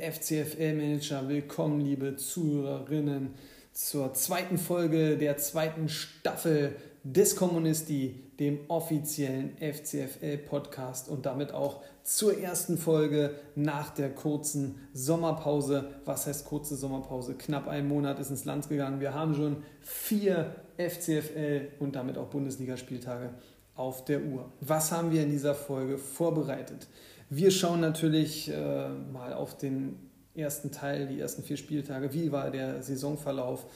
Liebe FCFL-Manager, willkommen, liebe Zuhörerinnen, zur zweiten Folge der zweiten Staffel des Kommunisti, dem offiziellen FCFL-Podcast und damit auch zur ersten Folge nach der kurzen Sommerpause. Was heißt kurze Sommerpause? Knapp ein Monat ist ins Land gegangen. Wir haben schon vier FCFL und damit auch Bundesligaspieltage auf der Uhr. Was haben wir in dieser Folge vorbereitet? Wir schauen natürlich äh, mal auf den ersten Teil, die ersten vier Spieltage. Wie war der Saisonverlauf?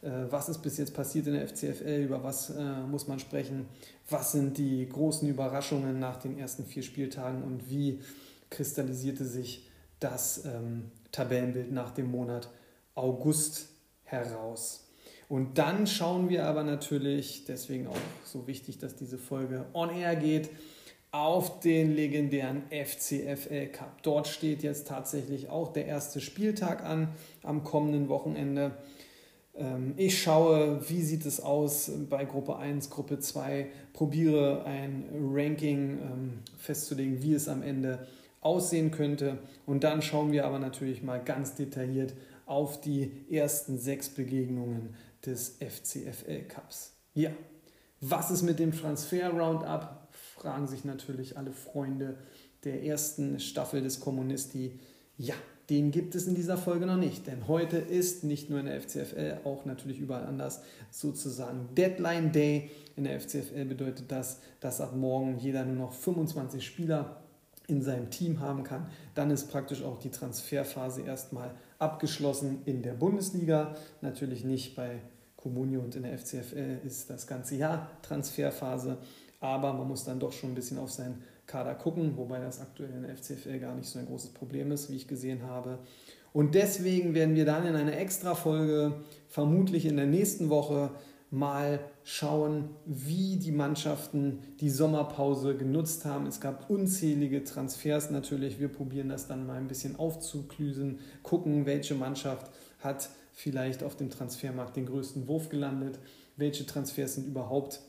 Äh, was ist bis jetzt passiert in der FCFL? Über was äh, muss man sprechen? Was sind die großen Überraschungen nach den ersten vier Spieltagen und wie kristallisierte sich das ähm, Tabellenbild nach dem Monat August heraus? Und dann schauen wir aber natürlich, deswegen auch so wichtig, dass diese Folge on air geht, auf den legendären FCFL Cup. Dort steht jetzt tatsächlich auch der erste Spieltag an am kommenden Wochenende. Ähm, ich schaue, wie sieht es aus bei Gruppe 1, Gruppe 2, probiere ein Ranking ähm, festzulegen, wie es am Ende aussehen könnte. Und dann schauen wir aber natürlich mal ganz detailliert auf die ersten sechs Begegnungen des FCFL Cups. Ja, was ist mit dem Transfer Roundup? Fragen sich natürlich alle Freunde der ersten Staffel des Kommunisti. Ja, den gibt es in dieser Folge noch nicht, denn heute ist nicht nur in der FCFL, auch natürlich überall anders sozusagen Deadline Day. In der FCFL bedeutet das, dass ab morgen jeder nur noch 25 Spieler in seinem Team haben kann. Dann ist praktisch auch die Transferphase erstmal abgeschlossen in der Bundesliga. Natürlich nicht bei Comunio und in der FCFL ist das ganze Jahr Transferphase aber man muss dann doch schon ein bisschen auf seinen Kader gucken, wobei das aktuell in der FCFL gar nicht so ein großes Problem ist, wie ich gesehen habe. Und deswegen werden wir dann in einer Extra-Folge, vermutlich in der nächsten Woche, mal schauen, wie die Mannschaften die Sommerpause genutzt haben. Es gab unzählige Transfers natürlich. Wir probieren das dann mal ein bisschen aufzuklüsen, gucken, welche Mannschaft hat vielleicht auf dem Transfermarkt den größten Wurf gelandet, welche Transfers sind überhaupt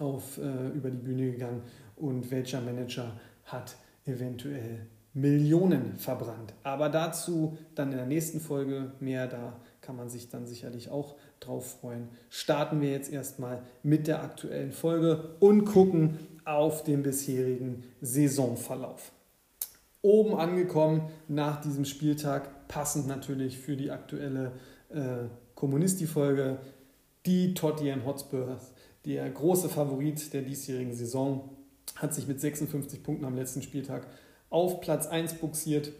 auf, äh, über die Bühne gegangen und welcher Manager hat eventuell Millionen verbrannt. Aber dazu dann in der nächsten Folge mehr, da kann man sich dann sicherlich auch drauf freuen. Starten wir jetzt erstmal mit der aktuellen Folge und gucken auf den bisherigen Saisonverlauf. Oben angekommen nach diesem Spieltag, passend natürlich für die aktuelle äh, Kommunisti-Folge, die Tottenham Hotspurs der große Favorit der diesjährigen Saison hat sich mit 56 Punkten am letzten Spieltag auf Platz 1 buxiert,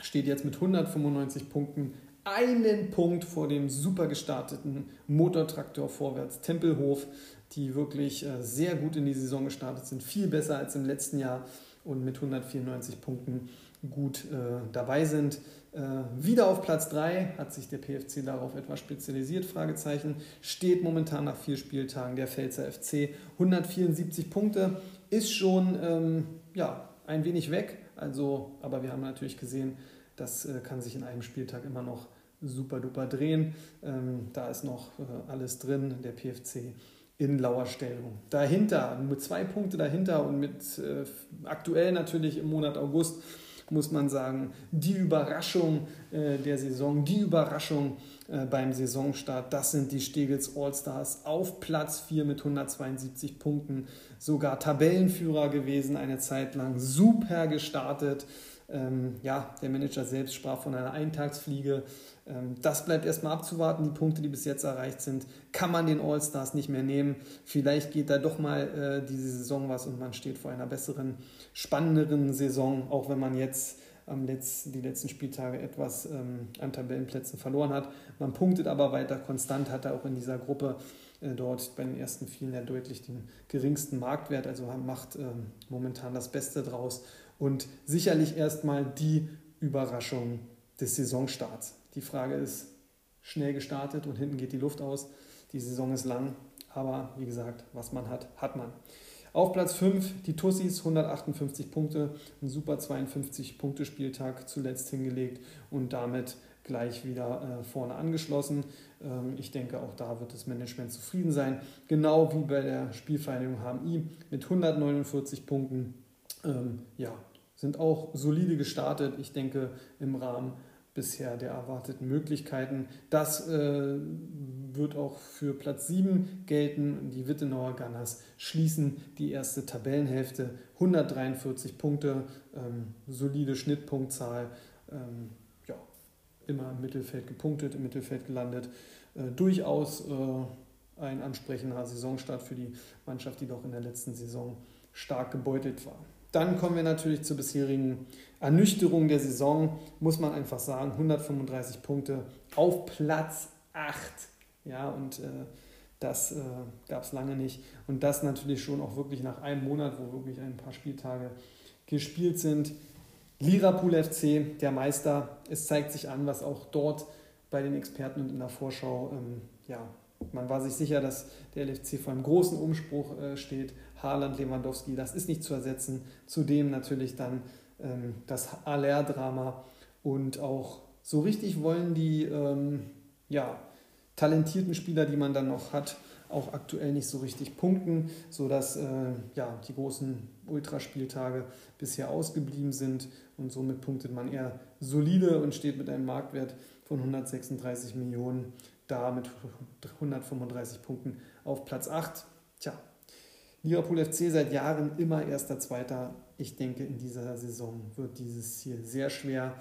steht jetzt mit 195 Punkten einen Punkt vor dem super gestarteten Motortraktor vorwärts Tempelhof, die wirklich äh, sehr gut in die Saison gestartet sind, viel besser als im letzten Jahr und mit 194 Punkten gut äh, dabei sind. Äh, wieder auf Platz 3 hat sich der PFC darauf etwas spezialisiert, Fragezeichen, steht momentan nach vier Spieltagen der Pfälzer FC 174 Punkte, ist schon ähm, ja, ein wenig weg, also, aber wir haben natürlich gesehen, das äh, kann sich in einem Spieltag immer noch super duper drehen. Ähm, da ist noch äh, alles drin, der PFC in Lauerstellung. Dahinter, mit zwei Punkte dahinter und mit äh, aktuell natürlich im Monat August muss man sagen, die Überraschung äh, der Saison, die Überraschung äh, beim Saisonstart, das sind die Stegels Allstars auf Platz 4 mit 172 Punkten, sogar Tabellenführer gewesen eine Zeit lang, super gestartet. Ähm, ja, der Manager selbst sprach von einer Eintagsfliege. Ähm, das bleibt erstmal abzuwarten. Die Punkte, die bis jetzt erreicht sind, kann man den All-Stars nicht mehr nehmen. Vielleicht geht da doch mal äh, diese Saison was und man steht vor einer besseren, spannenderen Saison, auch wenn man jetzt am letzten, die letzten Spieltage etwas ähm, an Tabellenplätzen verloren hat. Man punktet aber weiter konstant, hat er auch in dieser Gruppe äh, dort bei den ersten vielen ja deutlich den geringsten Marktwert, also macht ähm, momentan das Beste draus und sicherlich erstmal die Überraschung des Saisonstarts. Die Frage ist, schnell gestartet und hinten geht die Luft aus. Die Saison ist lang, aber wie gesagt, was man hat, hat man. Auf Platz 5 die Tussis, 158 Punkte, ein super 52-Punkte-Spieltag zuletzt hingelegt und damit gleich wieder äh, vorne angeschlossen. Ähm, ich denke, auch da wird das Management zufrieden sein. Genau wie bei der Spielvereinigung HMI mit 149 Punkten. Ähm, ja, sind auch solide gestartet. Ich denke, im Rahmen bisher der erwarteten Möglichkeiten. Das äh, wird auch für Platz 7 gelten. Die Wittenauer Gunners schließen die erste Tabellenhälfte. 143 Punkte, ähm, solide Schnittpunktzahl. Ähm, ja, immer im Mittelfeld gepunktet, im Mittelfeld gelandet. Äh, durchaus äh, ein ansprechender Saisonstart für die Mannschaft, die doch in der letzten Saison stark gebeutelt war. Dann kommen wir natürlich zur bisherigen Ernüchterung der Saison, muss man einfach sagen. 135 Punkte auf Platz 8. Ja, und äh, das äh, gab es lange nicht. Und das natürlich schon auch wirklich nach einem Monat, wo wirklich ein paar Spieltage gespielt sind. Lirapool FC, der Meister. Es zeigt sich an, was auch dort bei den Experten und in der Vorschau, ähm, ja, man war sich sicher, dass der LFC vor einem großen Umspruch äh, steht. Haaland, Lewandowski, das ist nicht zu ersetzen. Zudem natürlich dann ähm, das Aller-Drama und auch so richtig wollen die ähm, ja, talentierten Spieler, die man dann noch hat, auch aktuell nicht so richtig punkten, sodass äh, ja, die großen Ultraspieltage bisher ausgeblieben sind und somit punktet man eher solide und steht mit einem Marktwert von 136 Millionen da mit 135 Punkten auf Platz 8. Tja, Liverpool FC seit Jahren immer erster, zweiter. Ich denke, in dieser Saison wird dieses Ziel sehr schwer.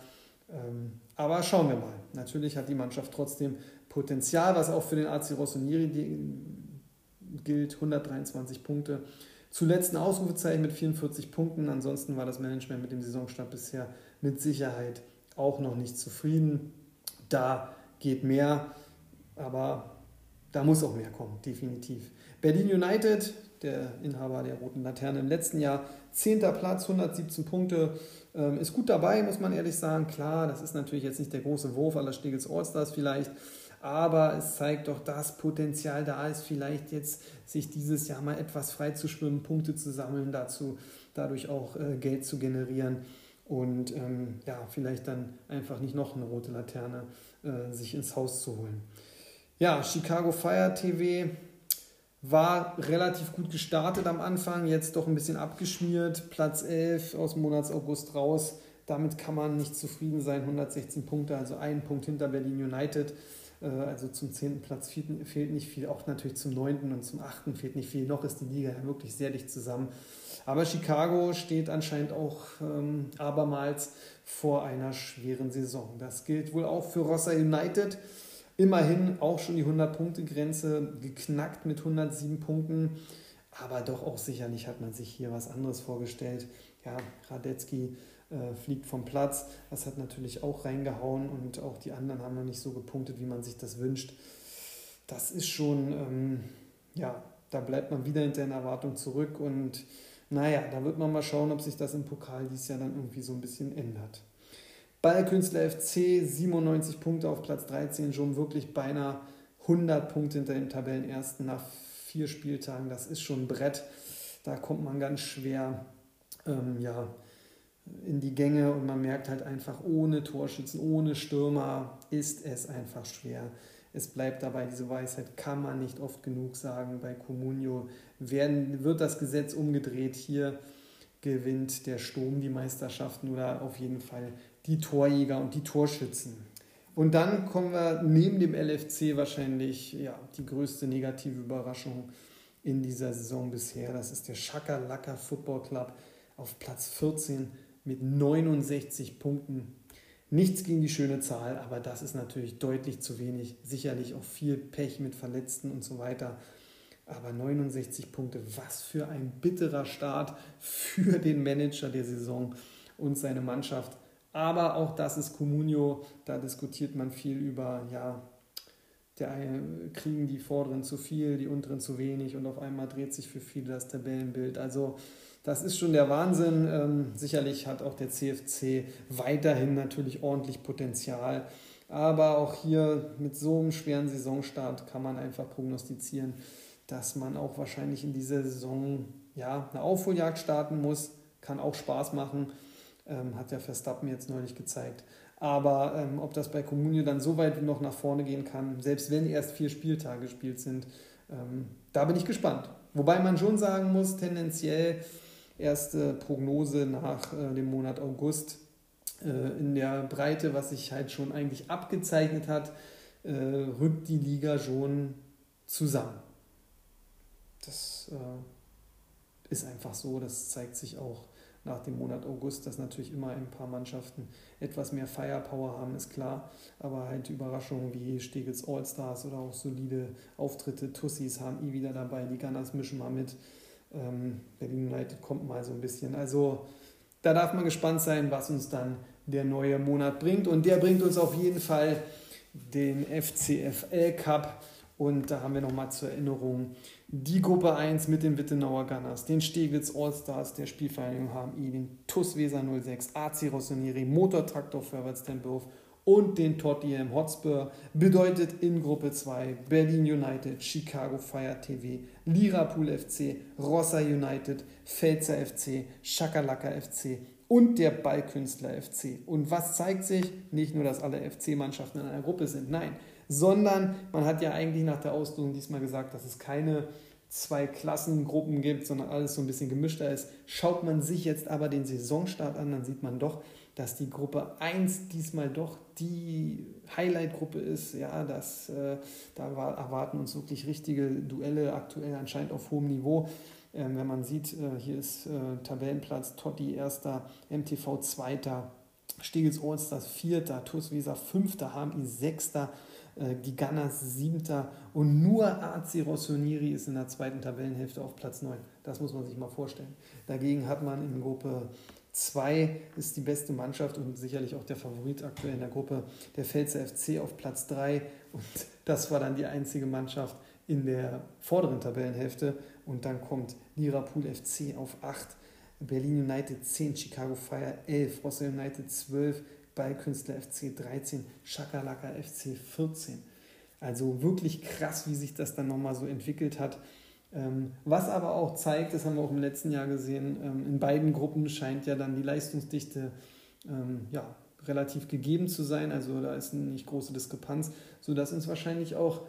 Ähm, aber schauen wir mal. Natürlich hat die Mannschaft trotzdem Potenzial, was auch für den AC Rossoneri gilt. 123 Punkte. Zuletzt ein Ausrufezeichen mit 44 Punkten. Ansonsten war das Management mit dem Saisonstart bisher mit Sicherheit auch noch nicht zufrieden. Da geht mehr, aber da muss auch mehr kommen, definitiv. Berlin United, der Inhaber der Roten Laterne im letzten Jahr. Zehnter Platz, 117 Punkte. Ähm, ist gut dabei, muss man ehrlich sagen. Klar, das ist natürlich jetzt nicht der große Wurf aller Stegels Allstars vielleicht. Aber es zeigt doch, dass Potenzial da ist, vielleicht jetzt sich dieses Jahr mal etwas frei zu schwimmen, Punkte zu sammeln, dazu, dadurch auch äh, Geld zu generieren und ähm, ja, vielleicht dann einfach nicht noch eine rote Laterne äh, sich ins Haus zu holen. Ja, Chicago Fire TV war relativ gut gestartet am Anfang, jetzt doch ein bisschen abgeschmiert. Platz 11 aus dem Monats August raus. Damit kann man nicht zufrieden sein. 116 Punkte, also ein Punkt hinter Berlin United. Äh, also zum 10. Platz fehlt nicht viel, auch natürlich zum 9. und zum 8. fehlt nicht viel. Noch ist die Liga ja wirklich sehr dicht zusammen. Aber Chicago steht anscheinend auch ähm, abermals vor einer schweren Saison. Das gilt wohl auch für Rossa United immerhin auch schon die 100-Punkte-Grenze geknackt mit 107 Punkten. Aber doch auch sicherlich hat man sich hier was anderes vorgestellt. Ja, Radetzky äh, fliegt vom Platz. Das hat natürlich auch reingehauen und auch die anderen haben noch nicht so gepunktet, wie man sich das wünscht. Das ist schon, ähm, ja, da bleibt man wieder hinter den Erwartungen zurück und naja, da wird man mal schauen, ob sich das im Pokal dieses Jahr dann irgendwie so ein bisschen ändert. Ballkünstler FC 97 Punkte auf Platz 13, schon wirklich beinahe 100 Punkte hinter dem Tabellenersten nach vier Spieltagen. Das ist schon ein Brett. Da kommt man ganz schwer ähm, ja, in die Gänge und man merkt halt einfach, ohne Torschützen, ohne Stürmer ist es einfach schwer. Es bleibt dabei, diese Weisheit kann man nicht oft genug sagen. Bei Comunio werden, wird das Gesetz umgedreht. Hier gewinnt der Sturm die Meisterschaften oder auf jeden Fall die Torjäger und die Torschützen. Und dann kommen wir neben dem LFC wahrscheinlich ja, die größte negative Überraschung in dieser Saison bisher. Das ist der Schakalaka Football Club auf Platz 14 mit 69 Punkten. Nichts gegen die schöne Zahl, aber das ist natürlich deutlich zu wenig. Sicherlich auch viel Pech mit Verletzten und so weiter. Aber 69 Punkte, was für ein bitterer Start für den Manager der Saison und seine Mannschaft. Aber auch das ist Comunio, da diskutiert man viel über, ja, der kriegen die Vorderen zu viel, die Unteren zu wenig und auf einmal dreht sich für viele das Tabellenbild. Also das ist schon der Wahnsinn. Ähm, sicherlich hat auch der CFC weiterhin natürlich ordentlich Potenzial. Aber auch hier mit so einem schweren Saisonstart kann man einfach prognostizieren, dass man auch wahrscheinlich in dieser Saison ja, eine Aufholjagd starten muss. Kann auch Spaß machen ähm, hat ja Verstappen jetzt neulich gezeigt. Aber ähm, ob das bei Comunio dann so weit noch nach vorne gehen kann, selbst wenn erst vier Spieltage gespielt sind, ähm, da bin ich gespannt. Wobei man schon sagen muss, tendenziell erste Prognose nach äh, dem Monat August äh, in der Breite, was sich halt schon eigentlich abgezeichnet hat, äh, rückt die Liga schon zusammen. Das äh, ist einfach so, das zeigt sich auch nach dem Monat August, dass natürlich immer ein paar Mannschaften etwas mehr Firepower haben, ist klar. Aber halt Überraschungen wie Stegels All-Stars oder auch solide Auftritte, Tussis haben eh wieder dabei, die Gunners mischen mal mit. Ähm, Berlin United kommt mal so ein bisschen. Also da darf man gespannt sein, was uns dann der neue Monat bringt. Und der bringt uns auf jeden Fall den FCFL Cup. Und da haben wir nochmal zur Erinnerung die Gruppe 1 mit den Wittenauer Gunners, den Steglitz Allstars der Spielvereinigung HMI, den TUS Weser 06, AC Rossoneri, Motortraktor Vorwärts Tempelhof und den Tottenham Hotspur. Bedeutet in Gruppe 2 Berlin United, Chicago Fire TV, Lirapool FC, Rossa United, Pfälzer FC, Schakalaka FC und der Ballkünstler FC. Und was zeigt sich? Nicht nur, dass alle FC-Mannschaften in einer Gruppe sind, nein, sondern man hat ja eigentlich nach der Auslosung diesmal gesagt, dass es keine zwei Klassengruppen gibt, sondern alles so ein bisschen gemischter ist. Schaut man sich jetzt aber den Saisonstart an, dann sieht man doch, dass die Gruppe 1 diesmal doch die Highlight-Gruppe ist. Ja, das, äh, da war, erwarten uns wirklich richtige Duelle, aktuell anscheinend auf hohem Niveau. Ähm, wenn man sieht, äh, hier ist äh, Tabellenplatz Totti erster, MTV zweiter, Stegels Allstars vierter, TuS Weser fünfter, HMI sechster, äh, Gunners siebter und nur AC Rossoneri ist in der zweiten Tabellenhälfte auf Platz 9. Das muss man sich mal vorstellen. Dagegen hat man in Gruppe 2 ist die beste Mannschaft und sicherlich auch der Favorit aktuell in der Gruppe, der Pfälzer FC auf Platz 3 und das war dann die einzige Mannschaft in der vorderen Tabellenhälfte und dann kommt Lirapool FC auf 8, Berlin United 10, Chicago Fire 11, Rossell United 12, Ballkünstler FC 13, Schakalaka FC 14. Also wirklich krass, wie sich das dann nochmal so entwickelt hat. Ähm, was aber auch zeigt, das haben wir auch im letzten Jahr gesehen, ähm, in beiden Gruppen scheint ja dann die Leistungsdichte ähm, ja, relativ gegeben zu sein. Also da ist eine nicht große Diskrepanz, sodass uns wahrscheinlich auch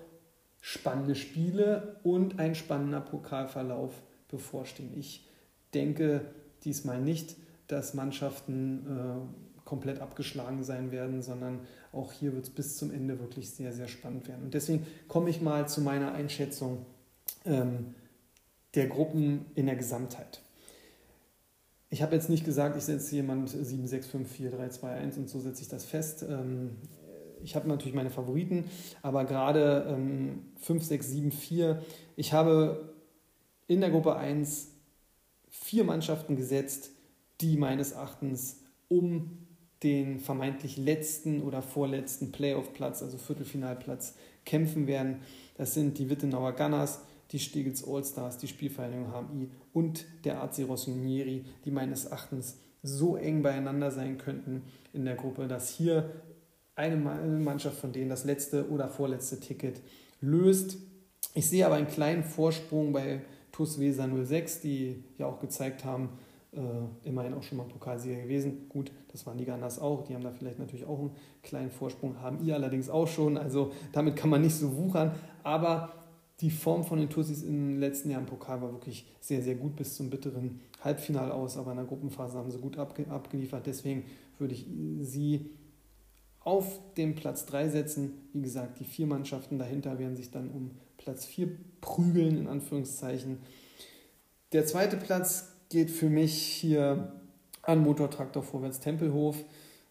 spannende Spiele und ein spannender Pokalverlauf bevorstehen. Ich denke diesmal nicht, dass Mannschaften äh, komplett abgeschlagen sein werden, sondern auch hier wird es bis zum Ende wirklich sehr, sehr spannend werden. Und deswegen komme ich mal zu meiner Einschätzung ähm, der Gruppen in der Gesamtheit. Ich habe jetzt nicht gesagt, ich setze jemand 7, 6, 5, 4, 3, 2, 1 und so setze ich das fest. Ähm, ich habe natürlich meine Favoriten, aber gerade ähm, 5, 6, 7, 4. Ich habe in der Gruppe 1 vier Mannschaften gesetzt, die meines Erachtens um den vermeintlich letzten oder vorletzten Playoff-Platz, also Viertelfinalplatz, kämpfen werden. Das sind die Wittenauer Gunners, die Stegels Allstars, die Spielvereinigung HMI und der AC Rossinieri, die meines Erachtens so eng beieinander sein könnten in der Gruppe, dass hier eine Mannschaft von denen das letzte oder vorletzte Ticket löst. Ich sehe aber einen kleinen Vorsprung bei TuS Weser 06, die ja auch gezeigt haben, äh, immerhin auch schon mal Pokalsieger gewesen. Gut, das waren die Ganas auch, die haben da vielleicht natürlich auch einen kleinen Vorsprung, haben ihr allerdings auch schon, also damit kann man nicht so wuchern, aber die Form von den Tussis im letzten Jahr im Pokal war wirklich sehr, sehr gut bis zum bitteren Halbfinal aus, aber in der Gruppenphase haben sie gut abge abgeliefert, deswegen würde ich sie auf den Platz 3 setzen. Wie gesagt, die vier Mannschaften dahinter werden sich dann um Platz 4 prügeln, in Anführungszeichen. Der zweite Platz geht für mich hier an Motortraktor Vorwärts Tempelhof.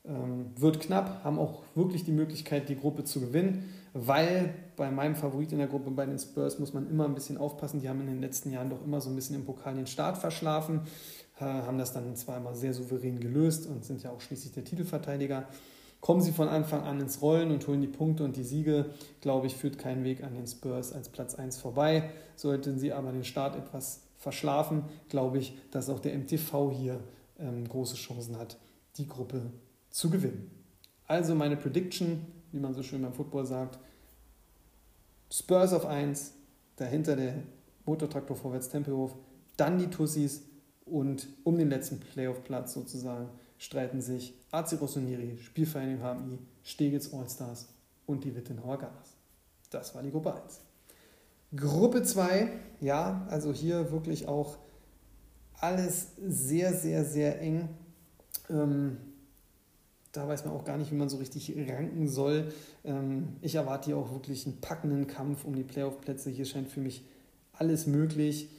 Ähm, wird knapp, haben auch wirklich die Möglichkeit, die Gruppe zu gewinnen, weil bei meinem Favorit in der Gruppe, bei den Spurs, muss man immer ein bisschen aufpassen. Die haben in den letzten Jahren doch immer so ein bisschen im Pokal den Start verschlafen, äh, haben das dann immer sehr souverän gelöst und sind ja auch schließlich der Titelverteidiger. Kommen sie von Anfang an ins Rollen und holen die Punkte und die Siege, glaube ich, führt kein Weg an den Spurs als Platz 1 vorbei. Sollten sie aber den Start etwas verschlafen, glaube ich, dass auch der MTV hier ähm, große Chancen hat, die Gruppe zu gewinnen. Also meine Prediction, wie man so schön beim Football sagt, Spurs auf 1, dahinter der Motortraktor vorwärts Tempelhof, dann die Tussis und um den letzten Playoff-Platz sozusagen streiten sich AC Rossoneri, Spielvereinigung HMI, Stegels Allstars und die Wittenauer Gunners. Das war die Gruppe 1. Gruppe 2, ja, also hier wirklich auch alles sehr, sehr, sehr eng. Ähm, da weiß man auch gar nicht, wie man so richtig ranken soll. Ähm, ich erwarte hier auch wirklich einen packenden Kampf um die Playoff-Plätze. Hier scheint für mich alles möglich.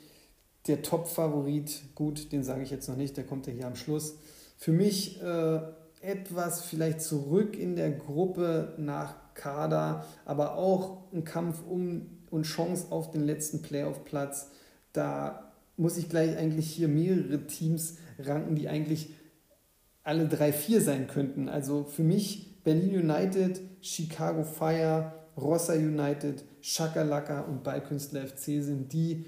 Der Top-Favorit, gut, den sage ich jetzt noch nicht, der kommt ja hier am Schluss. Für mich äh, etwas vielleicht zurück in der Gruppe nach Kader, aber auch ein Kampf um und Chance auf den letzten Playoff-Platz. Da muss ich gleich eigentlich hier mehrere Teams ranken, die eigentlich alle drei, vier sein könnten. Also für mich Berlin United, Chicago Fire, Rossa United, Shakalaka und Ballkünstler FC sind die,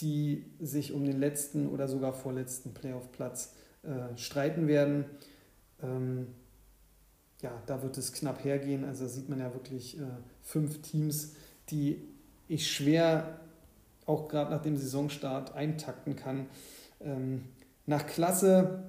die sich um den letzten oder sogar vorletzten Playoff-Platz äh, streiten werden. Ähm, ja, da wird es knapp hergehen. Also sieht man ja wirklich äh, fünf Teams, die ich schwer auch gerade nach dem Saisonstart eintakten kann. Ähm, nach Klasse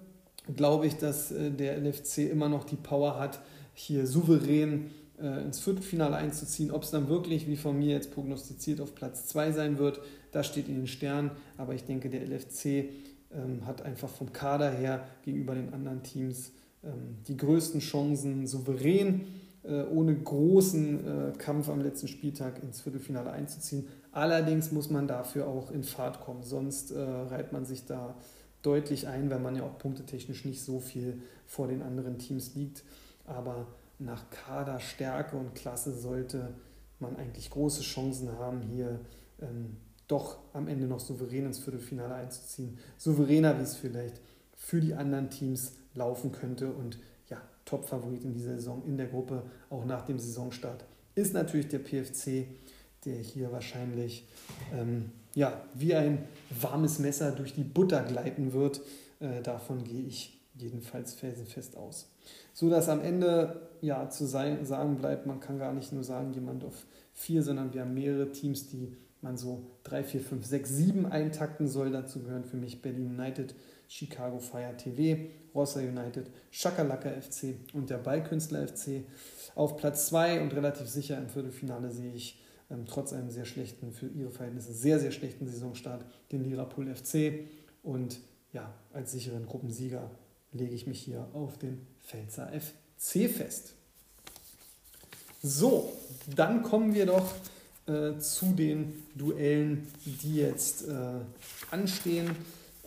glaube ich, dass äh, der LFC immer noch die Power hat, hier souverän äh, ins Viertelfinale einzuziehen. Ob es dann wirklich, wie von mir jetzt prognostiziert, auf Platz 2 sein wird, das steht in den Sternen. Aber ich denke, der LFC ähm, hat einfach vom Kader her gegenüber den anderen Teams ähm, die größten Chancen, souverän, ohne großen Kampf am letzten Spieltag ins Viertelfinale einzuziehen. Allerdings muss man dafür auch in Fahrt kommen, sonst reiht man sich da deutlich ein, weil man ja auch punktetechnisch nicht so viel vor den anderen Teams liegt. Aber nach Kaderstärke und Klasse sollte man eigentlich große Chancen haben, hier ähm, doch am Ende noch souverän ins Viertelfinale einzuziehen. Souveräner, wie es vielleicht für die anderen Teams laufen könnte. Und Top-Favorit in dieser Saison in der Gruppe, auch nach dem Saisonstart, ist natürlich der PFC, der hier wahrscheinlich ähm, ja, wie ein warmes Messer durch die Butter gleiten wird. Äh, davon gehe ich jedenfalls felsenfest aus. So dass am Ende ja zu sein, sagen bleibt, man kann gar nicht nur sagen, jemand auf vier, sondern wir haben mehrere Teams, die man so 3, 4, 5, 6, 7 eintakten soll. Dazu gehören für mich Berlin United, Chicago Fire TV, Rossa United, Shakalaka FC und der Ballkünstler FC. Auf Platz 2 und relativ sicher im Viertelfinale sehe ich ähm, trotz einem sehr schlechten, für ihre Verhältnisse sehr, sehr schlechten Saisonstart, den Lirapool FC. Und ja, als sicheren Gruppensieger lege ich mich hier auf den Pfälzer FC fest. So, dann kommen wir doch äh, zu den Duellen, die jetzt äh, anstehen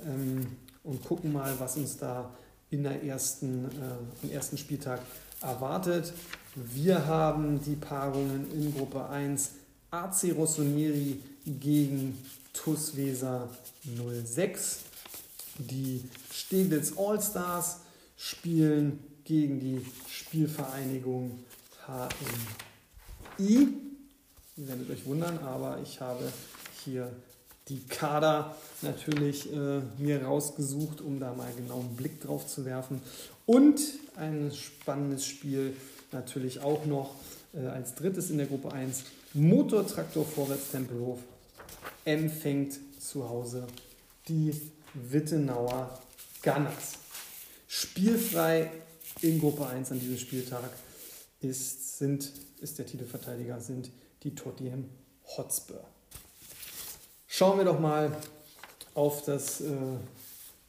ähm, und gucken mal, was uns da in der ersten, äh, am ersten Spieltag erwartet. Wir haben die Paarungen in Gruppe 1 AC Rossonieri gegen TUS Weser 06. Die Steglitz Allstars spielen gegen die Spielvereinigung HMI. Ihr werdet euch wundern, aber ich habe hier die Kader natürlich äh, mir rausgesucht, um da mal genau einen Blick drauf zu werfen. Und ein spannendes Spiel natürlich auch noch äh, als drittes in der Gruppe 1 Motortraktor Vorwärts Tempelhof empfängt zu Hause die Wittenauer Gunners. Spielfrei in Gruppe 1 an diesem Spieltag ist, sind, ist der Titelverteidiger, sind die Tottenham Hotspur. Schauen wir doch mal auf das äh,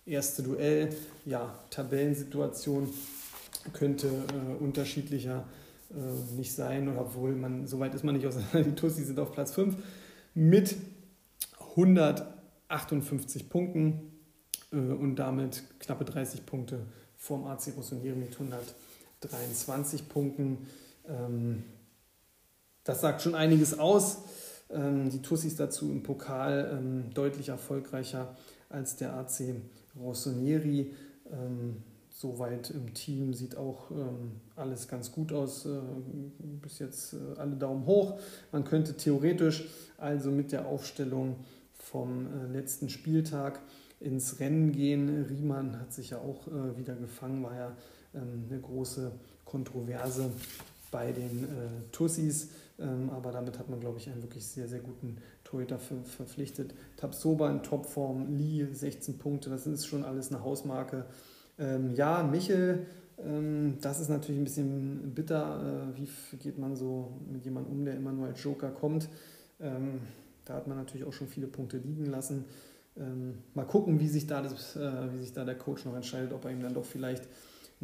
erste Duell. Ja, Tabellensituation könnte äh, unterschiedlicher äh, nicht sein, obwohl man, so weit ist man nicht aus, die Tussi sind auf Platz 5 mit 158 Punkten äh, und damit knappe 30 Punkte vorm AC Rossoneri mit 123 Punkten. Ähm, das sagt schon einiges aus. Ähm, die Tussis dazu im Pokal ähm, deutlich erfolgreicher als der AC Rossoneri. Ähm, soweit im Team sieht auch alles ganz gut aus. Äh, bis jetzt äh, alle Daumen hoch. Man könnte theoretisch also mit der Aufstellung vom äh, letzten Spieltag ins Rennen gehen. Riemann hat sich ja auch äh, wieder gefangen, war ja ähm, eine große Kontroverse bei den äh, Tussis. Ähm, aber damit hat man, glaube ich, einen wirklich sehr, sehr guten Torhüter ver verpflichtet. Tabsoba in Topform, Lee 16 Punkte, das ist schon alles eine Hausmarke. Ähm, ja, Michel, ähm, das ist natürlich ein bisschen bitter. Äh, wie geht man so mit jemandem um, der immer nur als Joker kommt? Da hat man natürlich auch schon viele Punkte liegen lassen. mal gucken, wie sich, da das, äh, wie sich da der Coach noch entscheidet, ob er ihm dann doch vielleicht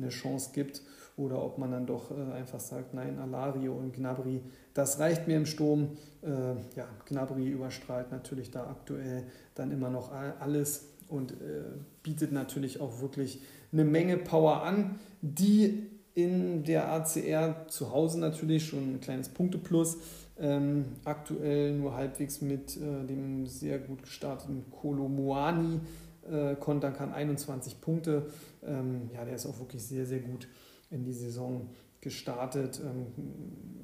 eine Chance gibt oder ob man dann doch äh, einfach sagt, nein, Alario und Gnabry, das reicht mir im Sturm. Äh, ja, Gnabry überstrahlt natürlich da aktuell dann immer noch alles und äh, bietet natürlich auch wirklich eine Menge Power an, die in der ACR zu Hause natürlich schon ein kleines Punkteplus. Ähm, aktuell nur halbwegs mit äh, dem sehr gut gestarteten Kolomuani äh, kontern kann, 21 Punkte. Ähm, ja, der ist auch wirklich sehr, sehr gut in die Saison gestartet. Ähm,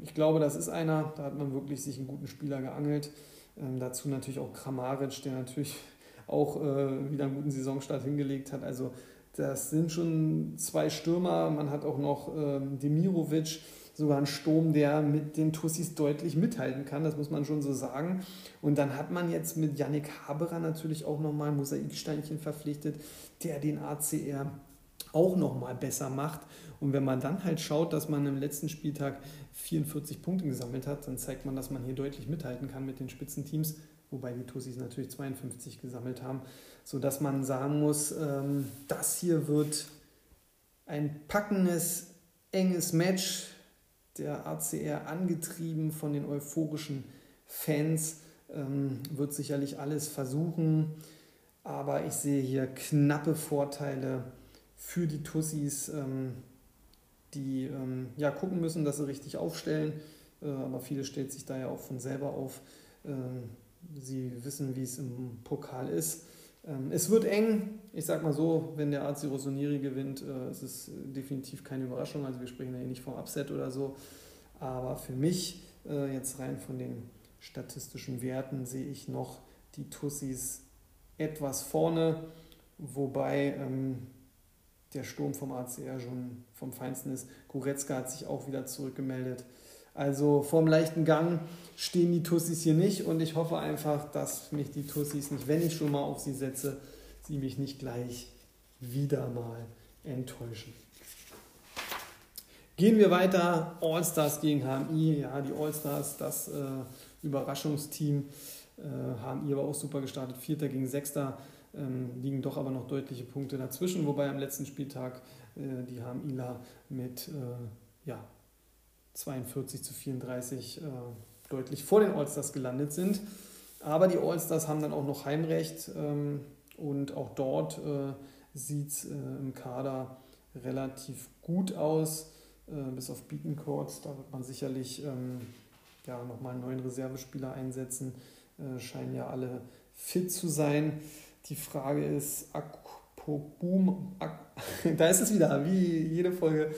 ich glaube, das ist einer, da hat man wirklich sich einen guten Spieler geangelt. Ähm, dazu natürlich auch Kramaric, der natürlich auch äh, wieder einen guten Saisonstart hingelegt hat. Also das sind schon zwei Stürmer. Man hat auch noch ähm, Demirovic, sogar einen Sturm, der mit den Tussis deutlich mithalten kann. Das muss man schon so sagen. Und dann hat man jetzt mit Yannick Haberer natürlich auch nochmal ein Mosaiksteinchen verpflichtet, der den ACR auch nochmal besser macht. Und wenn man dann halt schaut, dass man im letzten Spieltag 44 Punkte gesammelt hat, dann zeigt man, dass man hier deutlich mithalten kann mit den Spitzenteams, wobei die Tussis natürlich 52 gesammelt haben, sodass man sagen muss, ähm, das hier wird ein packendes, enges Match. Der ACR angetrieben von den euphorischen Fans ähm, wird sicherlich alles versuchen, aber ich sehe hier knappe Vorteile für die Tussis. Ähm, die ähm, ja, gucken müssen, dass sie richtig aufstellen. Äh, aber viele stellt sich da ja auch von selber auf. Ähm, sie wissen, wie es im Pokal ist. Ähm, es wird eng. Ich sag mal so, wenn der AC Rossoneri gewinnt, äh, ist es definitiv keine Überraschung. Also wir sprechen ja hier nicht vom Upset oder so. Aber für mich, äh, jetzt rein von den statistischen Werten, sehe ich noch die Tussis etwas vorne. Wobei ähm, der Sturm vom ACR schon vom Feinsten ist. Goretzka hat sich auch wieder zurückgemeldet. Also vorm leichten Gang stehen die Tussis hier nicht und ich hoffe einfach, dass mich die Tussis nicht, wenn ich schon mal auf sie setze, sie mich nicht gleich wieder mal enttäuschen. Gehen wir weiter. All-Stars gegen HMI. Ja, die All-Stars, das äh, Überraschungsteam. Äh, HMI war auch super gestartet. Vierter gegen Sechster ähm, liegen doch aber noch deutliche Punkte dazwischen, wobei am letzten Spieltag äh, die HMILA mit äh, ja, 42 zu 34 äh, deutlich vor den Allstars gelandet sind. Aber die Allstars haben dann auch noch Heimrecht ähm, und auch dort äh, sieht es äh, im Kader relativ gut aus, äh, bis auf Beatencourt. Da wird man sicherlich ähm, ja, nochmal einen neuen Reservespieler einsetzen. Äh, scheinen ja alle fit zu sein. Die Frage ist, Akpoguma, Ak, da ist es wieder, wie jede Folge,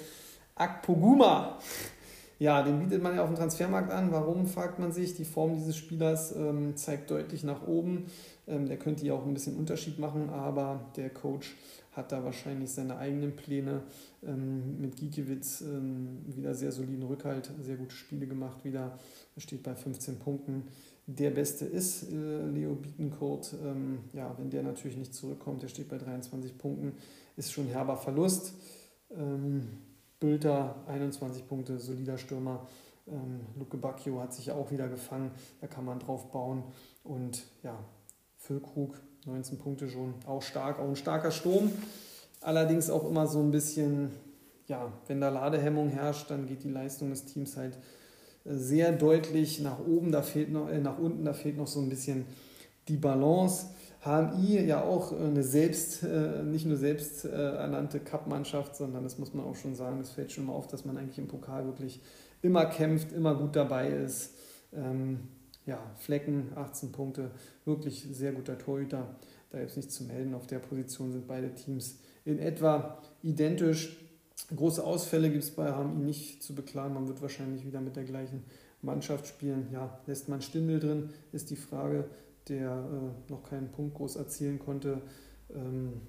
Akpoguma. Ja, den bietet man ja auf dem Transfermarkt an. Warum, fragt man sich. Die Form dieses Spielers ähm, zeigt deutlich nach oben. Ähm, der könnte ja auch ein bisschen Unterschied machen, aber der Coach hat da wahrscheinlich seine eigenen Pläne. Ähm, mit Gikiewicz ähm, wieder sehr soliden Rückhalt, sehr gute Spiele gemacht wieder. Er steht bei 15 Punkten der Beste ist, äh, Leo Bietencourt. Ähm, ja, wenn der natürlich nicht zurückkommt, der steht bei 23 Punkten, ist schon herber Verlust. Ähm, Bülter 21 Punkte, solider Stürmer. Ähm, Luke Bacchio hat sich auch wieder gefangen, da kann man drauf bauen. Und ja, Füllkrug 19 Punkte schon, auch stark, auch ein starker Sturm. Allerdings auch immer so ein bisschen, ja, wenn da Ladehemmung herrscht, dann geht die Leistung des Teams halt sehr deutlich nach oben, da fehlt noch, äh, nach unten, da fehlt noch so ein bisschen die Balance. HMI ja auch eine selbst, äh, nicht nur selbst äh, ernannte Cup-Mannschaft, sondern das muss man auch schon sagen, das fällt schon mal auf, dass man eigentlich im Pokal wirklich immer kämpft, immer gut dabei ist. Ähm, ja, Flecken, 18 Punkte, wirklich sehr guter Torhüter. Da gibt es nichts zu melden. Auf der Position sind beide Teams in etwa identisch. Große Ausfälle gibt es bei HMI nicht zu beklagen. Man wird wahrscheinlich wieder mit der gleichen Mannschaft spielen. Ja, lässt man Stindel drin, ist die Frage, der äh, noch keinen Punkt groß erzielen konnte. Ähm,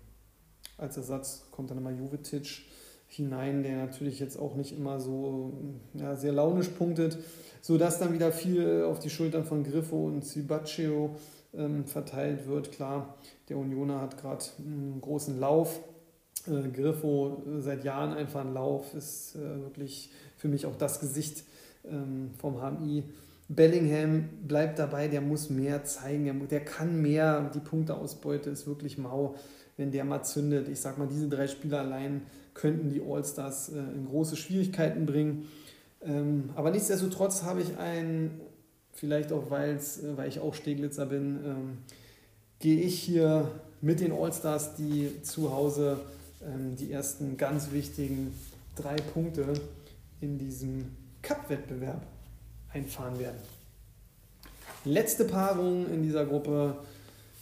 als Ersatz kommt dann immer Jovetic hinein, der natürlich jetzt auch nicht immer so ja, sehr launisch punktet, sodass dann wieder viel auf die Schultern von Griffo und Cibaccio ähm, verteilt wird. Klar, der Unioner hat gerade einen großen Lauf äh, Griffo äh, seit Jahren einfach ein Lauf, ist äh, wirklich für mich auch das Gesicht ähm, vom HMI. Bellingham bleibt dabei, der muss mehr zeigen, der, der kann mehr. Die Punkteausbeute ist wirklich mau, wenn der mal zündet. Ich sag mal, diese drei Spieler allein könnten die All-Stars äh, in große Schwierigkeiten bringen. Ähm, aber nichtsdestotrotz habe ich ein, vielleicht auch weil's, äh, weil ich auch Steglitzer bin, ähm, gehe ich hier mit den All-Stars, die zu Hause ähm, die ersten ganz wichtigen drei Punkte in diesem Cup-Wettbewerb einfahren werden. Letzte Paarung in dieser Gruppe: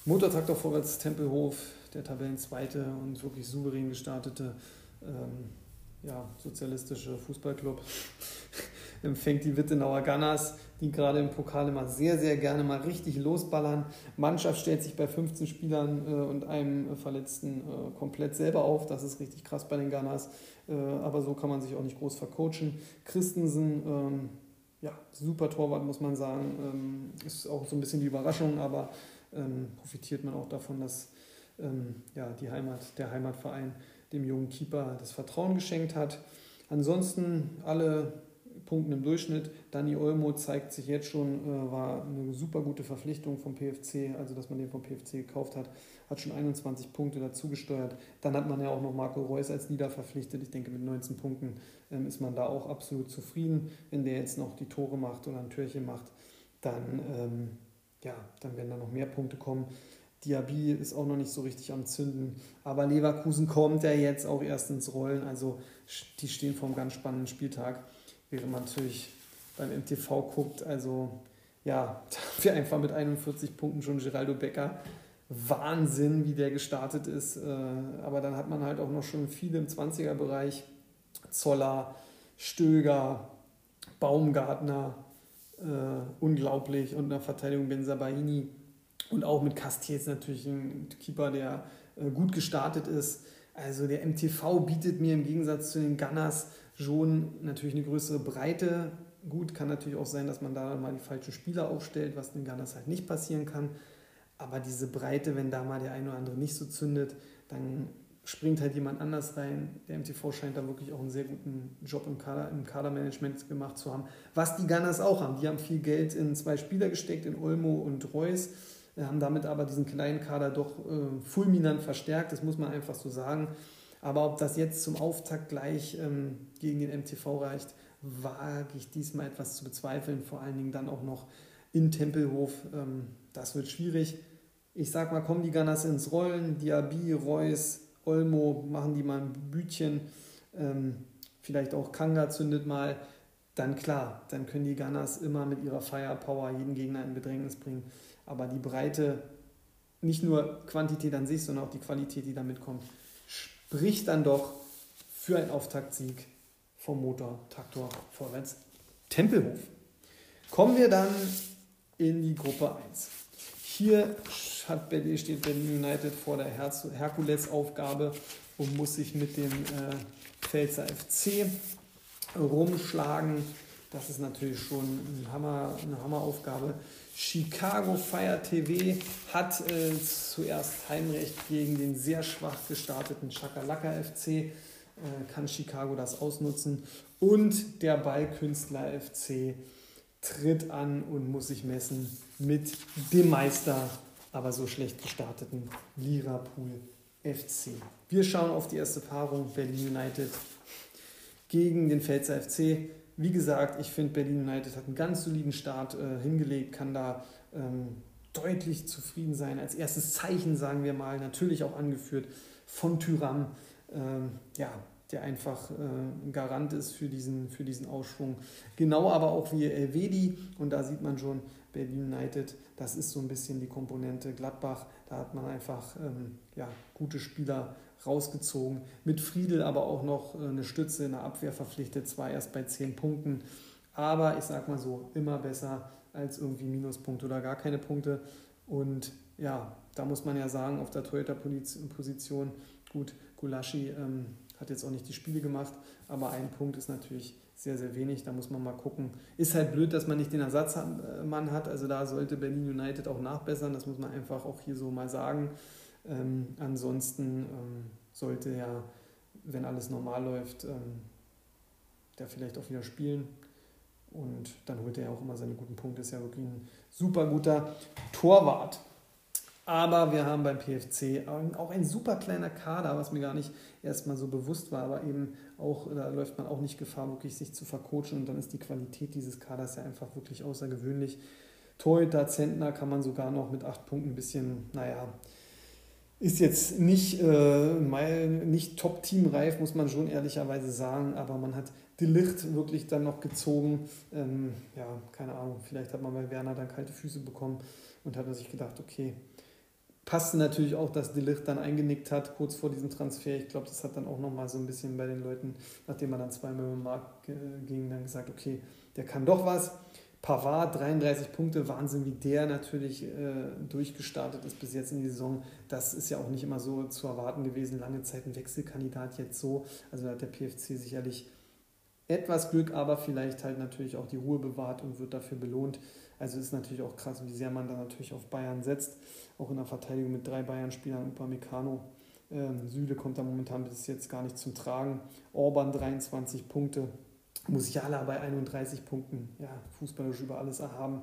Motortraktor Vorwärts Tempelhof, der Tabellenzweite und wirklich souverän gestartete ähm, ja, sozialistische Fußballclub empfängt die Wittenauer Gunners, die gerade im Pokal immer sehr, sehr gerne mal richtig losballern. Mannschaft stellt sich bei 15 Spielern äh, und einem Verletzten äh, komplett selber auf. Das ist richtig krass bei den Gunners. Äh, aber so kann man sich auch nicht groß vercoachen. Christensen, ähm, ja, super Torwart, muss man sagen. Ähm, ist auch so ein bisschen die Überraschung, aber ähm, profitiert man auch davon, dass ähm, ja, die Heimat, der Heimatverein dem jungen Keeper das Vertrauen geschenkt hat. Ansonsten alle Punkte im Durchschnitt. Dani Olmo zeigt sich jetzt schon, äh, war eine super gute Verpflichtung vom PFC, also dass man den vom PFC gekauft hat, hat schon 21 Punkte dazugesteuert. Dann hat man ja auch noch Marco Reus als Leader verpflichtet. Ich denke, mit 19 Punkten ähm, ist man da auch absolut zufrieden. Wenn der jetzt noch die Tore macht oder ein Türchen macht, dann, ähm, ja, dann werden da noch mehr Punkte kommen. Diaby ist auch noch nicht so richtig am Zünden. Aber Leverkusen kommt ja jetzt auch erst ins Rollen. Also die stehen vor einem ganz spannenden Spieltag. Während man natürlich beim MTV guckt, also ja, da haben wir einfach mit 41 Punkten schon Geraldo Becker. Wahnsinn, wie der gestartet ist. Äh, aber dann hat man halt auch noch schon viele im 20er-Bereich. Zoller, Stöger, Baumgartner, äh, unglaublich. Und in der Verteidigung Benzabaini und auch mit Castells natürlich ein Keeper, der äh, gut gestartet ist. Also der MTV bietet mir im Gegensatz zu den Gunners schon natürlich eine größere Breite. Gut, kann natürlich auch sein, dass man da mal die falschen Spieler aufstellt, was den Gunners halt nicht passieren kann. Aber diese Breite, wenn da mal der eine oder andere nicht so zündet, dann springt halt jemand anders rein. Der MTV scheint da wirklich auch einen sehr guten Job im, Kader, im Kadermanagement gemacht zu haben. Was die Gunners auch haben. Die haben viel Geld in zwei Spieler gesteckt, in Olmo und Reus haben damit aber diesen kleinen Kader doch äh, fulminant verstärkt, das muss man einfach so sagen. Aber ob das jetzt zum Auftakt gleich ähm, gegen den MTV reicht, wage ich diesmal etwas zu bezweifeln. Vor allen Dingen dann auch noch in Tempelhof. Ähm, das wird schwierig. Ich sag mal, kommen die Gunners ins Rollen. Diaby, Reus, Olmo machen die mal ein Bütchen. Ähm, vielleicht auch Kanga zündet mal. Dann klar, dann können die Gunners immer mit ihrer Firepower jeden Gegner in Bedrängnis bringen aber die Breite, nicht nur Quantität an sich, sondern auch die Qualität, die damit kommt, spricht dann doch für einen Auftaktsieg vom Motor Traktor vorwärts Tempelhof. Kommen wir dann in die Gruppe 1. Hier hat steht Berlin United vor der Herkulesaufgabe und muss sich mit dem äh, Pfälzer FC rumschlagen. Das ist natürlich schon ein Hammer, eine Hammeraufgabe. Chicago Fire TV hat äh, zuerst Heimrecht gegen den sehr schwach gestarteten Chakalaka FC. Äh, kann Chicago das ausnutzen? Und der Ballkünstler FC tritt an und muss sich messen mit dem Meister, aber so schlecht gestarteten Liverpool FC. Wir schauen auf die erste Paarung Berlin United gegen den Pfälzer FC wie gesagt, ich finde, Berlin United hat einen ganz soliden Start äh, hingelegt, kann da ähm, deutlich zufrieden sein. Als erstes Zeichen, sagen wir mal, natürlich auch angeführt von Tyram, ähm, ja, der einfach äh, Garant ist für diesen, für diesen Ausschwung. Genau aber auch wie Elvedi und da sieht man schon, Berlin United, das ist so ein bisschen die Komponente Gladbach, da hat man einfach ähm, ja, gute Spieler rausgezogen. Mit Friedel aber auch noch äh, eine Stütze in der Abwehr verpflichtet, zwar erst bei 10 Punkten, aber ich sag mal so, immer besser als irgendwie Minuspunkte oder gar keine Punkte. Und ja, da muss man ja sagen, auf der Toyota-Position, gut, Gulaschi ähm, hat jetzt auch nicht die Spiele gemacht, aber ein Punkt ist natürlich sehr, sehr wenig. Da muss man mal gucken. Ist halt blöd, dass man nicht den Ersatzmann hat. Also da sollte Berlin United auch nachbessern. Das muss man einfach auch hier so mal sagen. Ähm, ansonsten ähm, sollte ja, wenn alles normal läuft, ähm, der vielleicht auch wieder spielen. Und dann holt er ja auch immer seine guten Punkte. Ist ja wirklich ein super guter Torwart. Aber wir haben beim PFC auch ein super kleiner Kader, was mir gar nicht erstmal so bewusst war, aber eben auch, da läuft man auch nicht Gefahr, wirklich sich zu vercoachen und dann ist die Qualität dieses Kaders ja einfach wirklich außergewöhnlich. Torhüter Zentner kann man sogar noch mit acht Punkten ein bisschen, naja, ist jetzt nicht, äh, nicht top-teamreif, muss man schon ehrlicherweise sagen, aber man hat die Licht wirklich dann noch gezogen. Ähm, ja, keine Ahnung, vielleicht hat man bei Werner dann kalte Füße bekommen und hat sich gedacht, okay, passte natürlich auch, dass De Licht dann eingenickt hat, kurz vor diesem Transfer. Ich glaube, das hat dann auch nochmal so ein bisschen bei den Leuten, nachdem man dann zweimal im Markt ging, dann gesagt, okay, der kann doch was. Pavard, 33 Punkte, Wahnsinn, wie der natürlich äh, durchgestartet ist bis jetzt in die Saison. Das ist ja auch nicht immer so zu erwarten gewesen. Lange Zeit ein Wechselkandidat, jetzt so. Also hat der PFC sicherlich etwas Glück, aber vielleicht halt natürlich auch die Ruhe bewahrt und wird dafür belohnt. Also ist natürlich auch krass, wie sehr man da natürlich auf Bayern setzt. Auch in der Verteidigung mit drei Bayern-Spielern, Upamecano. Ähm, Süle kommt da momentan bis jetzt gar nicht zum Tragen. Orban 23 Punkte, Musiala bei 31 Punkten, ja, fußballisch über alles erhaben.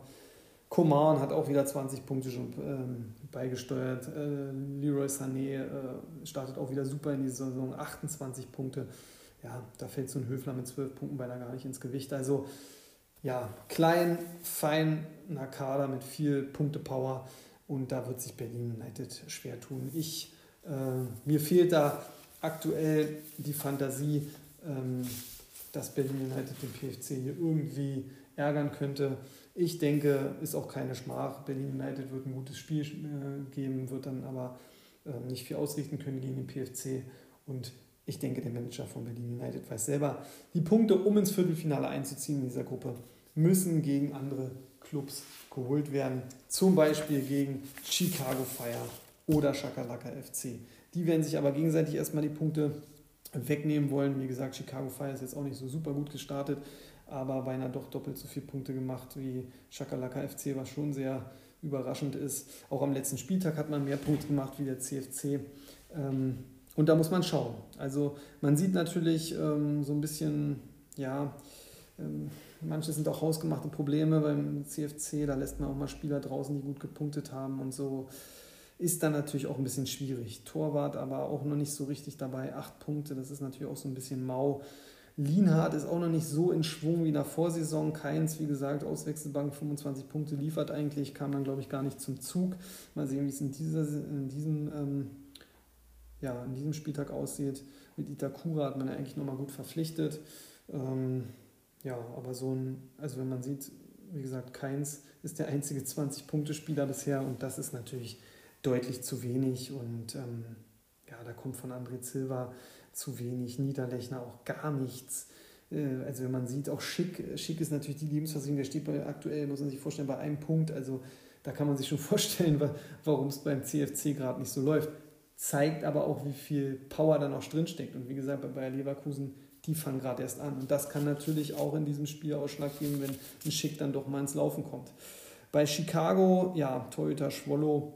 Coman hat auch wieder 20 Punkte schon ähm, beigesteuert. Äh, Leroy Sané äh, startet auch wieder super in die Saison, 28 Punkte. Ja, da fällt so ein Höfler mit 12 Punkten beinahe gar nicht ins Gewicht. Also ja, klein, feiner Kader mit viel Punktepower und da wird sich Berlin United schwer tun. Ich, äh, mir fehlt da aktuell die Fantasie, ähm, dass Berlin United den PFC hier irgendwie ärgern könnte. Ich denke, ist auch keine Schmach. Berlin United wird ein gutes Spiel äh, geben, wird dann aber äh, nicht viel ausrichten können gegen den PFC. Und ich denke, der Manager von Berlin United weiß selber, die Punkte, um ins Viertelfinale einzuziehen in dieser Gruppe, müssen gegen andere Clubs geholt werden. Zum Beispiel gegen Chicago Fire oder Shakalaka FC. Die werden sich aber gegenseitig erstmal die Punkte wegnehmen wollen. Wie gesagt, Chicago Fire ist jetzt auch nicht so super gut gestartet, aber beinahe doch doppelt so viele Punkte gemacht wie Shakalaka FC, was schon sehr überraschend ist. Auch am letzten Spieltag hat man mehr Punkte gemacht wie der CFC. Ähm, und da muss man schauen. Also man sieht natürlich ähm, so ein bisschen, ja, ähm, manche sind auch hausgemachte Probleme beim CFC. Da lässt man auch mal Spieler draußen, die gut gepunktet haben und so ist dann natürlich auch ein bisschen schwierig. Torwart aber auch noch nicht so richtig dabei. Acht Punkte, das ist natürlich auch so ein bisschen mau. Lienhardt ist auch noch nicht so in Schwung wie in der Vorsaison. Keins, wie gesagt, Auswechselbank 25 Punkte liefert eigentlich, kam dann, glaube ich, gar nicht zum Zug. Mal sehen, wie es in, dieser, in, diesem, ähm, ja, in diesem Spieltag aussieht. Mit Itakura hat man ja eigentlich nochmal gut verpflichtet. Ähm, ja, aber so ein, also wenn man sieht, wie gesagt, Keins ist der einzige 20-Punkte-Spieler bisher und das ist natürlich deutlich zu wenig und ähm, ja, da kommt von André Silva zu wenig, Niederlechner auch gar nichts. Äh, also wenn man sieht, auch Schick, Schick ist natürlich die Lebensversicherung, der steht bei, aktuell, muss man sich vorstellen, bei einem Punkt. Also da kann man sich schon vorstellen, warum es beim CFC gerade nicht so läuft. Zeigt aber auch, wie viel Power da noch drinsteckt. Und wie gesagt, bei Bayer Leverkusen, die fangen gerade erst an. Und das kann natürlich auch in diesem Spiel Ausschlag geben, wenn ein Schick dann doch mal ins Laufen kommt. Bei Chicago, ja, Toyota Schwollo,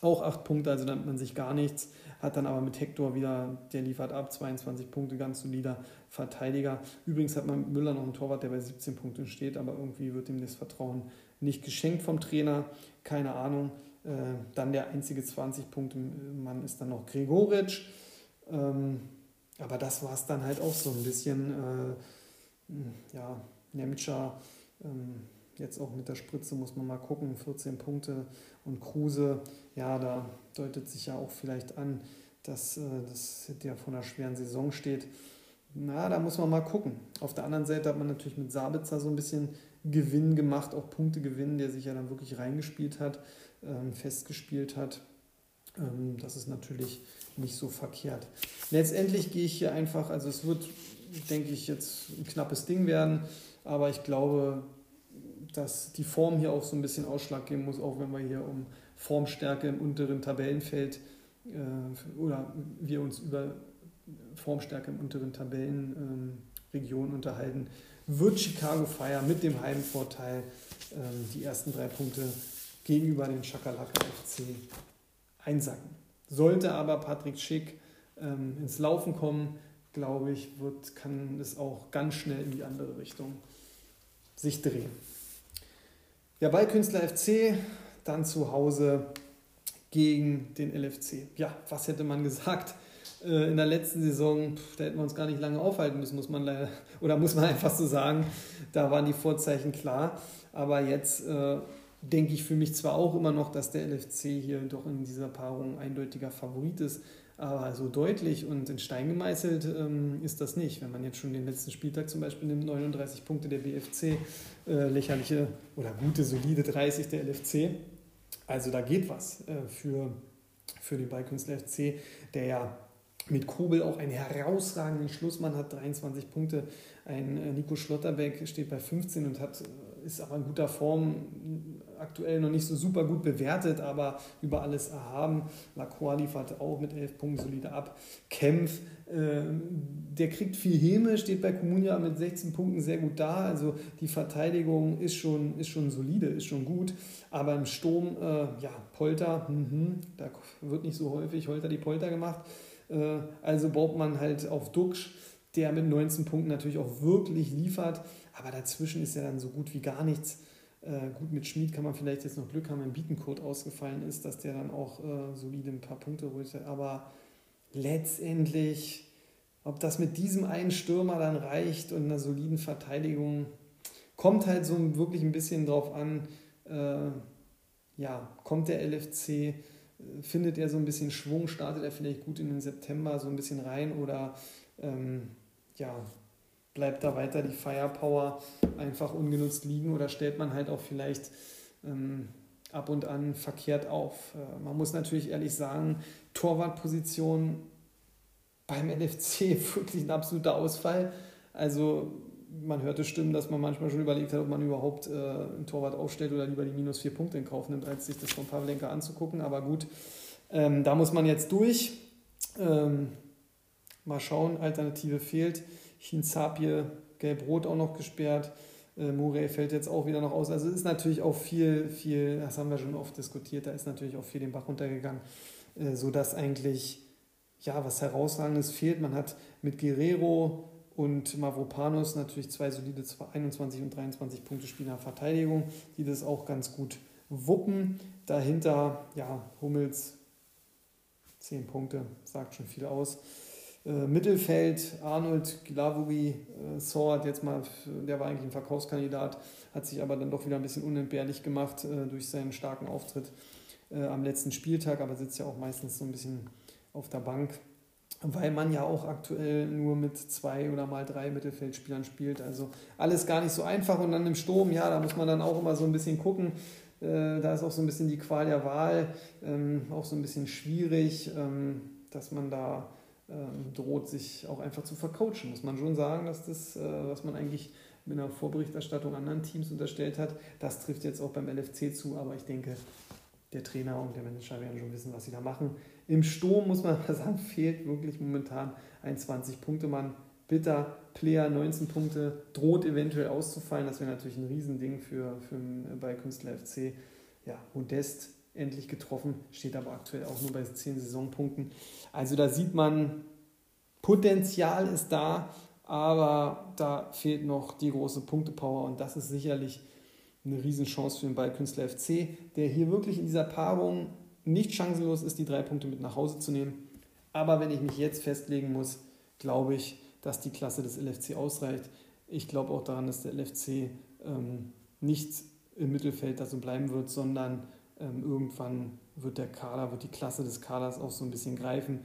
auch acht Punkte, also nimmt man sich gar nichts. Hat dann aber mit Hector wieder, der liefert ab, 22 Punkte, ganz solider Verteidiger. Übrigens hat man mit Müller noch einen Torwart, der bei 17 Punkten steht, aber irgendwie wird ihm das Vertrauen nicht geschenkt vom Trainer. Keine Ahnung. Äh, dann der einzige 20-Punkte-Mann ist dann noch Gregoritsch. Ähm, aber das war es dann halt auch so ein bisschen. Äh, ja, Nemtscher. Ähm, Jetzt auch mit der Spritze muss man mal gucken, 14 Punkte und Kruse, ja, da deutet sich ja auch vielleicht an, dass äh, das ja von einer schweren Saison steht. Na, da muss man mal gucken. Auf der anderen Seite hat man natürlich mit Sabitzer so ein bisschen Gewinn gemacht, auch Punktegewinn, der sich ja dann wirklich reingespielt hat, ähm, festgespielt hat. Ähm, das ist natürlich nicht so verkehrt. Letztendlich gehe ich hier einfach, also es wird, denke ich, jetzt ein knappes Ding werden, aber ich glaube, dass die Form hier auch so ein bisschen Ausschlag geben muss, auch wenn wir hier um Formstärke im unteren Tabellenfeld äh, oder wir uns über Formstärke im unteren Tabellenregion ähm, unterhalten, wird Chicago Fire mit dem Heimvorteil ähm, die ersten drei Punkte gegenüber den Chakalaka FC einsacken. Sollte aber Patrick Schick ähm, ins Laufen kommen, glaube ich, wird, kann es auch ganz schnell in die andere Richtung sich drehen. Ja, bei Künstler FC dann zu Hause gegen den LFC. Ja, was hätte man gesagt? Äh, in der letzten Saison, da hätten wir uns gar nicht lange aufhalten müssen, muss man leider, oder muss man einfach so sagen. Da waren die Vorzeichen klar. Aber jetzt äh, denke ich für mich zwar auch immer noch, dass der LFC hier doch in dieser Paarung eindeutiger Favorit ist, aber so deutlich und in Stein gemeißelt ähm, ist das nicht. Wenn man jetzt schon den letzten Spieltag zum Beispiel nimmt, 39 Punkte der BFC, äh, lächerliche oder gute, solide 30 der LFC. Also da geht was äh, für, für den Ballkünstler FC, der ja mit Kobel auch einen herausragenden Schlussmann hat, 23 Punkte. Ein äh, Nico Schlotterbeck steht bei 15 und hat, äh, ist aber in guter Form, aktuell noch nicht so super gut bewertet, aber über alles erhaben. Lacroix liefert auch mit 11 Punkten solide ab. Kempf, äh, der kriegt viel Häme, steht bei Comunia mit 16 Punkten sehr gut da. Also die Verteidigung ist schon, ist schon solide, ist schon gut. Aber im Sturm, äh, ja, Polter, mh, da wird nicht so häufig Holter die Polter gemacht. Äh, also baut man halt auf Duxch, der mit 19 Punkten natürlich auch wirklich liefert. Aber dazwischen ist ja dann so gut wie gar nichts. Äh, gut, mit Schmid kann man vielleicht jetzt noch Glück haben, wenn Bietencode ausgefallen ist, dass der dann auch äh, solide ein paar Punkte holt. Aber letztendlich, ob das mit diesem einen Stürmer dann reicht und einer soliden Verteidigung, kommt halt so wirklich ein bisschen drauf an, äh, ja, kommt der LFC, findet er so ein bisschen Schwung, startet er vielleicht gut in den September so ein bisschen rein oder ähm, ja, bleibt da weiter die Firepower einfach ungenutzt liegen oder stellt man halt auch vielleicht ähm, ab und an verkehrt auf. Äh, man muss natürlich ehrlich sagen, Torwartposition beim LFC wirklich ein absoluter Ausfall. Also man hörte Stimmen, dass man manchmal schon überlegt hat, ob man überhaupt äh, einen Torwart aufstellt oder lieber die minus vier Punkte in Kauf nimmt, als sich das von Pavlenka anzugucken. Aber gut, ähm, da muss man jetzt durch. Ähm, mal schauen, Alternative fehlt. Chinzapie, Gelb-Rot auch noch gesperrt. Äh, Murray fällt jetzt auch wieder noch aus. Also ist natürlich auch viel, viel, das haben wir schon oft diskutiert, da ist natürlich auch viel den Bach runtergegangen, äh, sodass eigentlich ja was Herausragendes fehlt. Man hat mit Guerrero und Mavropanos natürlich zwei solide 21 und 23 Punkte Spieler Verteidigung, die das auch ganz gut wuppen. Dahinter, ja, Hummels 10 Punkte, sagt schon viel aus. Äh, Mittelfeld, Arnold, Glavuri, äh, Sword, jetzt mal, der war eigentlich ein Verkaufskandidat, hat sich aber dann doch wieder ein bisschen unentbehrlich gemacht äh, durch seinen starken Auftritt äh, am letzten Spieltag, aber sitzt ja auch meistens so ein bisschen auf der Bank, weil man ja auch aktuell nur mit zwei oder mal drei Mittelfeldspielern spielt. Also alles gar nicht so einfach und dann im Sturm, ja, da muss man dann auch immer so ein bisschen gucken. Äh, da ist auch so ein bisschen die Qual der Wahl, ähm, auch so ein bisschen schwierig, ähm, dass man da droht, sich auch einfach zu vercoachen. Muss man schon sagen, dass das, äh, was man eigentlich mit einer Vorberichterstattung anderen Teams unterstellt hat, das trifft jetzt auch beim LFC zu, aber ich denke, der Trainer und der Manager werden schon wissen, was sie da machen. Im Sturm muss man mal sagen, fehlt wirklich momentan ein 20-Punkte-Mann. Bitter, Player 19 Punkte, droht eventuell auszufallen. Das wäre natürlich ein Riesending für, für bei Künstler FC. Ja, Modest endlich getroffen, steht aber aktuell auch nur bei 10 Saisonpunkten. Also da sieht man, Potenzial ist da, aber da fehlt noch die große Punktepower und das ist sicherlich eine Riesenchance für den Ballkünstler FC, der hier wirklich in dieser Paarung nicht chancenlos ist, die drei Punkte mit nach Hause zu nehmen. Aber wenn ich mich jetzt festlegen muss, glaube ich, dass die Klasse des LFC ausreicht. Ich glaube auch daran, dass der LFC ähm, nicht im Mittelfeld da so bleiben wird, sondern ähm, irgendwann wird der Kader, wird die Klasse des Kaders auch so ein bisschen greifen.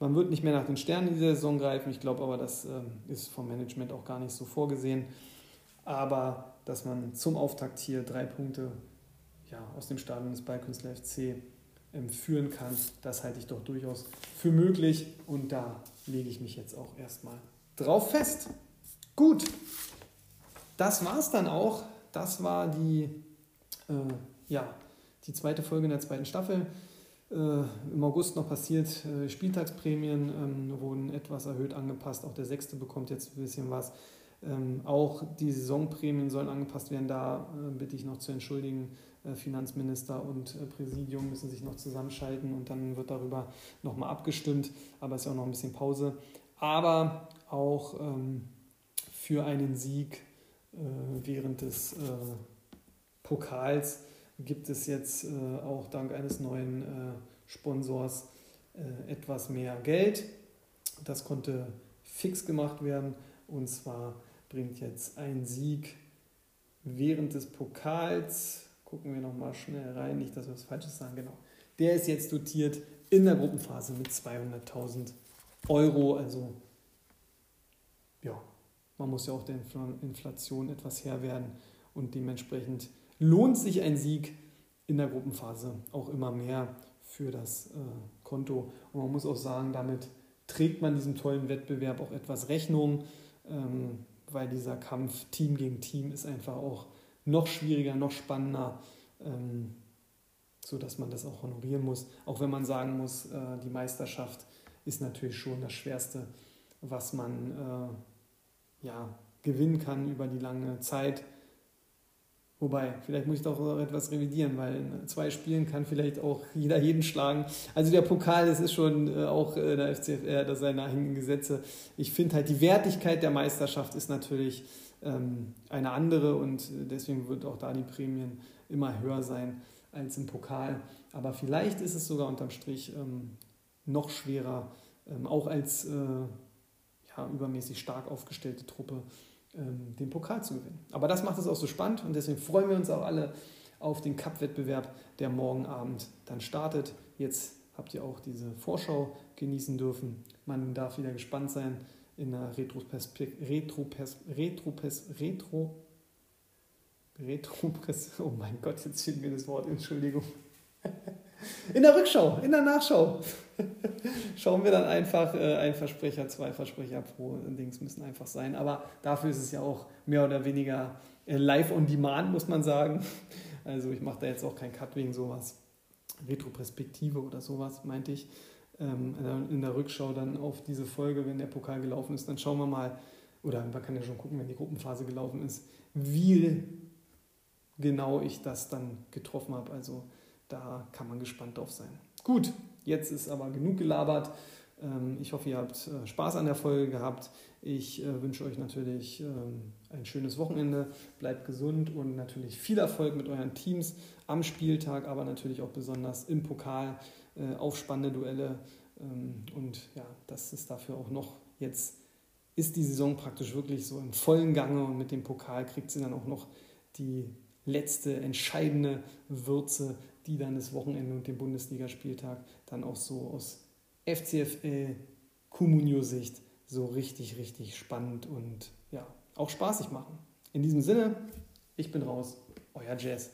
Man wird nicht mehr nach den Sternen dieser Saison greifen. Ich glaube aber, das ähm, ist vom Management auch gar nicht so vorgesehen. Aber dass man zum Auftakt hier drei Punkte ja, aus dem Stadion des Ballkünstler FC ähm, führen kann, das halte ich doch durchaus für möglich. Und da lege ich mich jetzt auch erstmal drauf fest. Gut, das war es dann auch. Das war die äh, ja, die zweite Folge in der zweiten Staffel. Äh, Im August noch passiert, äh, Spieltagsprämien ähm, wurden etwas erhöht angepasst. Auch der sechste bekommt jetzt ein bisschen was. Ähm, auch die Saisonprämien sollen angepasst werden. Da äh, bitte ich noch zu entschuldigen. Finanzminister und Präsidium müssen sich noch zusammenschalten und dann wird darüber nochmal abgestimmt. Aber es ist ja auch noch ein bisschen Pause. Aber auch ähm, für einen Sieg während des Pokals gibt es jetzt auch dank eines neuen Sponsors etwas mehr Geld. Das konnte fix gemacht werden und zwar bringt jetzt ein Sieg während des Pokals, gucken wir nochmal schnell rein, nicht, dass wir was Falsches sagen, genau. Der ist jetzt dotiert in der Gruppenphase mit 200.000 Euro. Also, ja, man muss ja auch der Inflation etwas Herr werden und dementsprechend lohnt sich ein Sieg in der Gruppenphase auch immer mehr für das äh, Konto. Und man muss auch sagen, damit trägt man diesem tollen Wettbewerb auch etwas Rechnung. Ähm, weil dieser Kampf Team gegen Team ist einfach auch noch schwieriger, noch spannender, ähm, sodass man das auch honorieren muss. Auch wenn man sagen muss, äh, die Meisterschaft ist natürlich schon das Schwerste, was man äh, ja, gewinnen kann über die lange Zeit. Wobei, vielleicht muss ich doch etwas revidieren, weil in zwei Spielen kann vielleicht auch jeder jeden schlagen. Also der Pokal, das ist schon äh, auch äh, der FCFR, das seine eigenen Gesetze. Ich finde halt, die Wertigkeit der Meisterschaft ist natürlich ähm, eine andere und deswegen wird auch da die Prämien immer höher sein als im Pokal. Aber vielleicht ist es sogar unterm Strich ähm, noch schwerer, ähm, auch als äh, ja, übermäßig stark aufgestellte Truppe den Pokal zu gewinnen. Aber das macht es auch so spannend und deswegen freuen wir uns auch alle auf den Cup-Wettbewerb, der morgen Abend dann startet. Jetzt habt ihr auch diese Vorschau genießen dürfen. Man darf wieder gespannt sein in der Retroperspektive. Retro, Retro, Retro, Retro, oh mein Gott, jetzt fehlt mir das Wort, Entschuldigung. In der Rückschau, in der Nachschau schauen wir dann einfach, äh, ein Versprecher, zwei Versprecher pro Dings müssen einfach sein. Aber dafür ist es ja auch mehr oder weniger äh, live on demand, muss man sagen. Also ich mache da jetzt auch keinen Cut wegen sowas. Retroperspektive oder sowas, meinte ich. Ähm, in der Rückschau dann auf diese Folge, wenn der Pokal gelaufen ist, dann schauen wir mal, oder man kann ja schon gucken, wenn die Gruppenphase gelaufen ist, wie genau ich das dann getroffen habe. Also da kann man gespannt drauf sein. Gut, jetzt ist aber genug gelabert. Ähm, ich hoffe, ihr habt äh, Spaß an der Folge gehabt. Ich äh, wünsche euch natürlich ähm, ein schönes Wochenende. Bleibt gesund und natürlich viel Erfolg mit euren Teams am Spieltag, aber natürlich auch besonders im Pokal äh, auf spannende Duelle. Ähm, und ja, das ist dafür auch noch jetzt ist die Saison praktisch wirklich so im vollen Gange und mit dem Pokal kriegt sie dann auch noch die letzte entscheidende Würze, die dann das Wochenende und den Bundesligaspieltag dann auch so aus FCFL Comunio-Sicht so richtig, richtig spannend und ja, auch spaßig machen. In diesem Sinne, ich bin raus, euer Jazz.